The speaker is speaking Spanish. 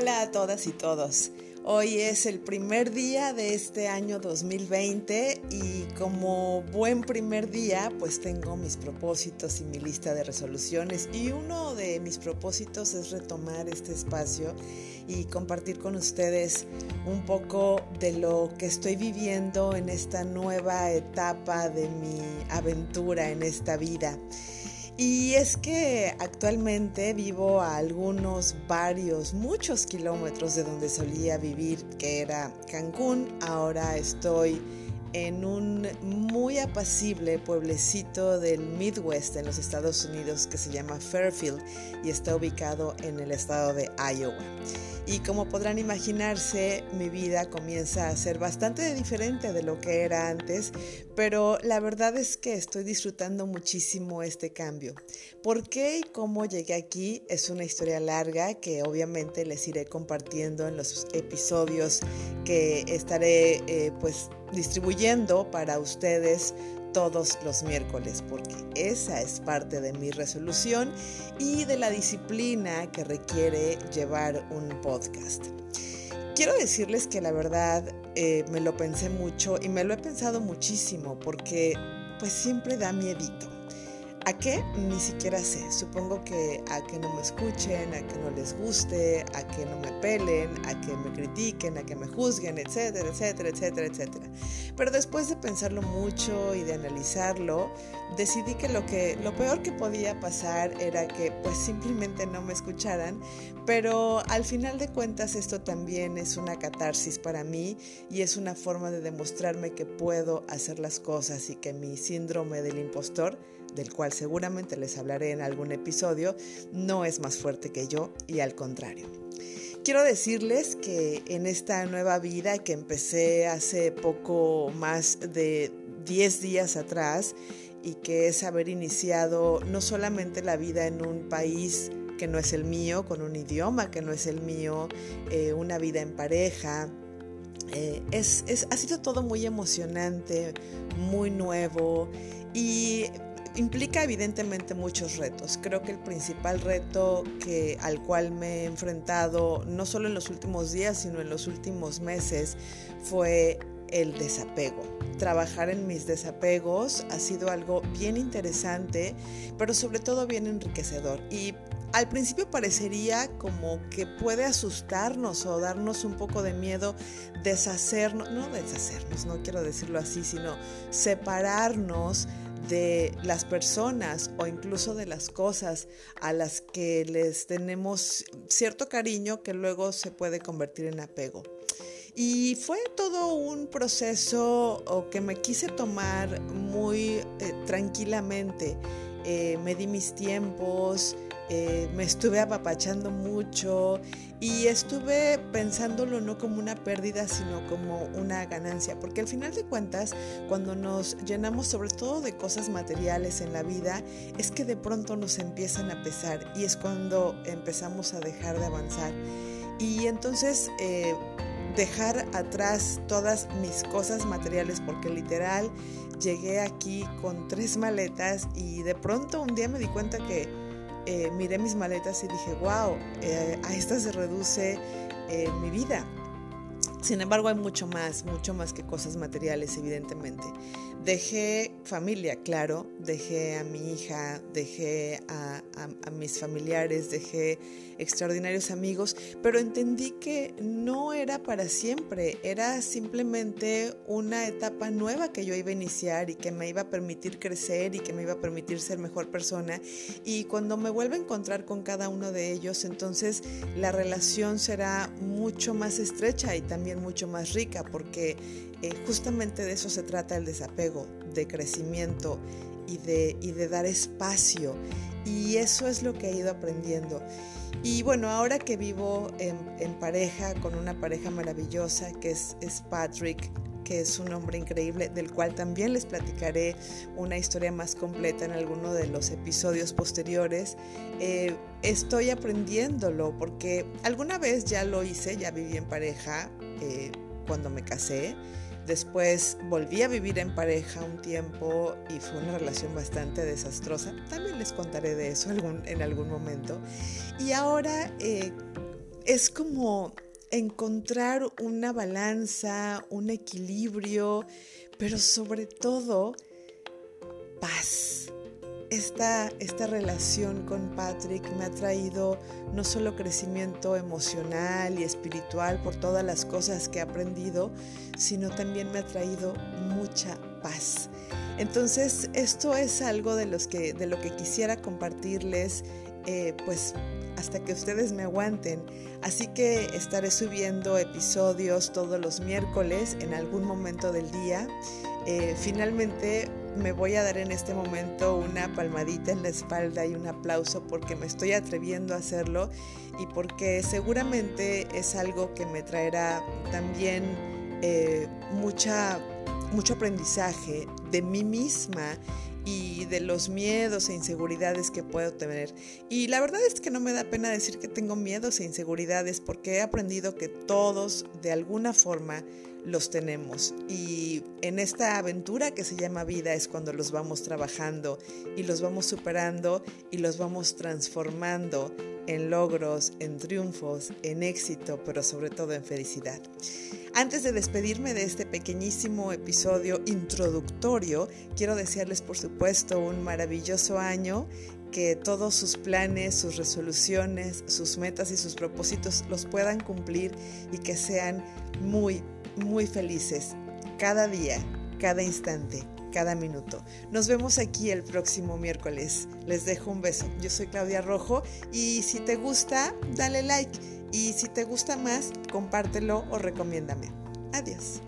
Hola a todas y todos. Hoy es el primer día de este año 2020 y como buen primer día pues tengo mis propósitos y mi lista de resoluciones y uno de mis propósitos es retomar este espacio y compartir con ustedes un poco de lo que estoy viviendo en esta nueva etapa de mi aventura en esta vida. Y es que actualmente vivo a algunos, varios, muchos kilómetros de donde solía vivir, que era Cancún. Ahora estoy en un muy apacible pueblecito del Midwest en los Estados Unidos que se llama Fairfield y está ubicado en el estado de Iowa. Y como podrán imaginarse, mi vida comienza a ser bastante diferente de lo que era antes, pero la verdad es que estoy disfrutando muchísimo este cambio. ¿Por qué y cómo llegué aquí? Es una historia larga que obviamente les iré compartiendo en los episodios que estaré eh, pues distribuyendo para ustedes todos los miércoles, porque esa es parte de mi resolución y de la disciplina que requiere llevar un podcast. Quiero decirles que la verdad eh, me lo pensé mucho y me lo he pensado muchísimo porque pues siempre da miedito ¿A qué? Ni siquiera sé. Supongo que a que no me escuchen, a que no les guste, a que no me pelen, a que me critiquen, a que me juzguen, etcétera, etcétera, etcétera, etcétera. Pero después de pensarlo mucho y de analizarlo, decidí que lo que lo peor que podía pasar era que pues simplemente no me escucharan, pero al final de cuentas esto también es una catarsis para mí y es una forma de demostrarme que puedo hacer las cosas y que mi síndrome del impostor del cual seguramente les hablaré en algún episodio, no es más fuerte que yo y al contrario. Quiero decirles que en esta nueva vida que empecé hace poco más de 10 días atrás y que es haber iniciado no solamente la vida en un país que no es el mío, con un idioma que no es el mío, eh, una vida en pareja, eh, es, ha sido todo muy emocionante, muy nuevo y implica evidentemente muchos retos. Creo que el principal reto que, al cual me he enfrentado, no solo en los últimos días, sino en los últimos meses, fue el desapego. Trabajar en mis desapegos ha sido algo bien interesante, pero sobre todo bien enriquecedor. Y al principio parecería como que puede asustarnos o darnos un poco de miedo deshacernos, no deshacernos, no quiero decirlo así, sino separarnos de las personas o incluso de las cosas a las que les tenemos cierto cariño que luego se puede convertir en apego. Y fue todo un proceso que me quise tomar muy eh, tranquilamente. Eh, me di mis tiempos, eh, me estuve apapachando mucho y estuve pensándolo no como una pérdida, sino como una ganancia, porque al final de cuentas, cuando nos llenamos sobre todo de cosas materiales en la vida, es que de pronto nos empiezan a pesar y es cuando empezamos a dejar de avanzar. Y entonces... Eh, dejar atrás todas mis cosas materiales porque literal llegué aquí con tres maletas y de pronto un día me di cuenta que eh, miré mis maletas y dije, wow, eh, a esta se reduce eh, mi vida. Sin embargo, hay mucho más, mucho más que cosas materiales, evidentemente. Dejé familia, claro, dejé a mi hija, dejé a, mis familiares, dejé extraordinarios amigos, pero entendí que no era para siempre, era simplemente una etapa nueva que yo iba a iniciar y que me iba a permitir crecer y que me iba a permitir ser mejor persona. Y cuando me vuelva a encontrar con cada uno de ellos, entonces la relación será mucho más estrecha y también mucho más rica, porque eh, justamente de eso se trata el desapego, de crecimiento y de, y de dar espacio. Y eso es lo que he ido aprendiendo. Y bueno, ahora que vivo en, pareja, con una pareja maravillosa que es, es, Patrick, que es un hombre increíble, del cual también les platicaré una historia más completa en alguno de los episodios posteriores, eh, estoy aprendiéndolo porque alguna vez ya lo hice, ya viví en pareja eh, cuando me casé Después volví a vivir en pareja un tiempo y fue una relación bastante desastrosa. También les contaré de eso en algún momento. Y ahora, eh, es como encontrar una balanza, un equilibrio, pero sobre todo paz. Esta, esta, relación con Patrick me ha traído no solo crecimiento emocional y espiritual por todas las cosas que he aprendido, sino también me ha traído mucha paz. Entonces, esto es algo de, los que, de lo que quisiera compartirles, eh, pues hasta que ustedes me aguanten. Así que estaré subiendo episodios todos los miércoles en algún momento del día. Eh, finalmente me voy a dar en este momento una palmadita en la espalda y un aplauso porque me estoy atreviendo a hacerlo y porque seguramente es algo que me traerá también eh, mucha mucho aprendizaje de mí misma y de los miedos e inseguridades que puedo tener. Y la verdad es que no me da pena decir que tengo miedos e inseguridades porque he aprendido que todos de alguna forma los tenemos. Y en esta aventura que se llama vida es cuando los vamos trabajando y los vamos superando y los vamos transformando en logros, en triunfos, en éxito, pero sobre todo en felicidad. Antes de despedirme de este pequeñísimo episodio introductorio, quiero desearles por supuesto un maravilloso año, que todos sus planes, sus resoluciones, sus metas y sus propósitos los puedan cumplir y que sean muy, muy felices cada día, cada instante, cada minuto. Nos vemos aquí el próximo miércoles. Les dejo un beso. Yo soy Claudia Rojo y si te gusta, dale like y si te gusta más, compártelo o recomiéndame. Adiós.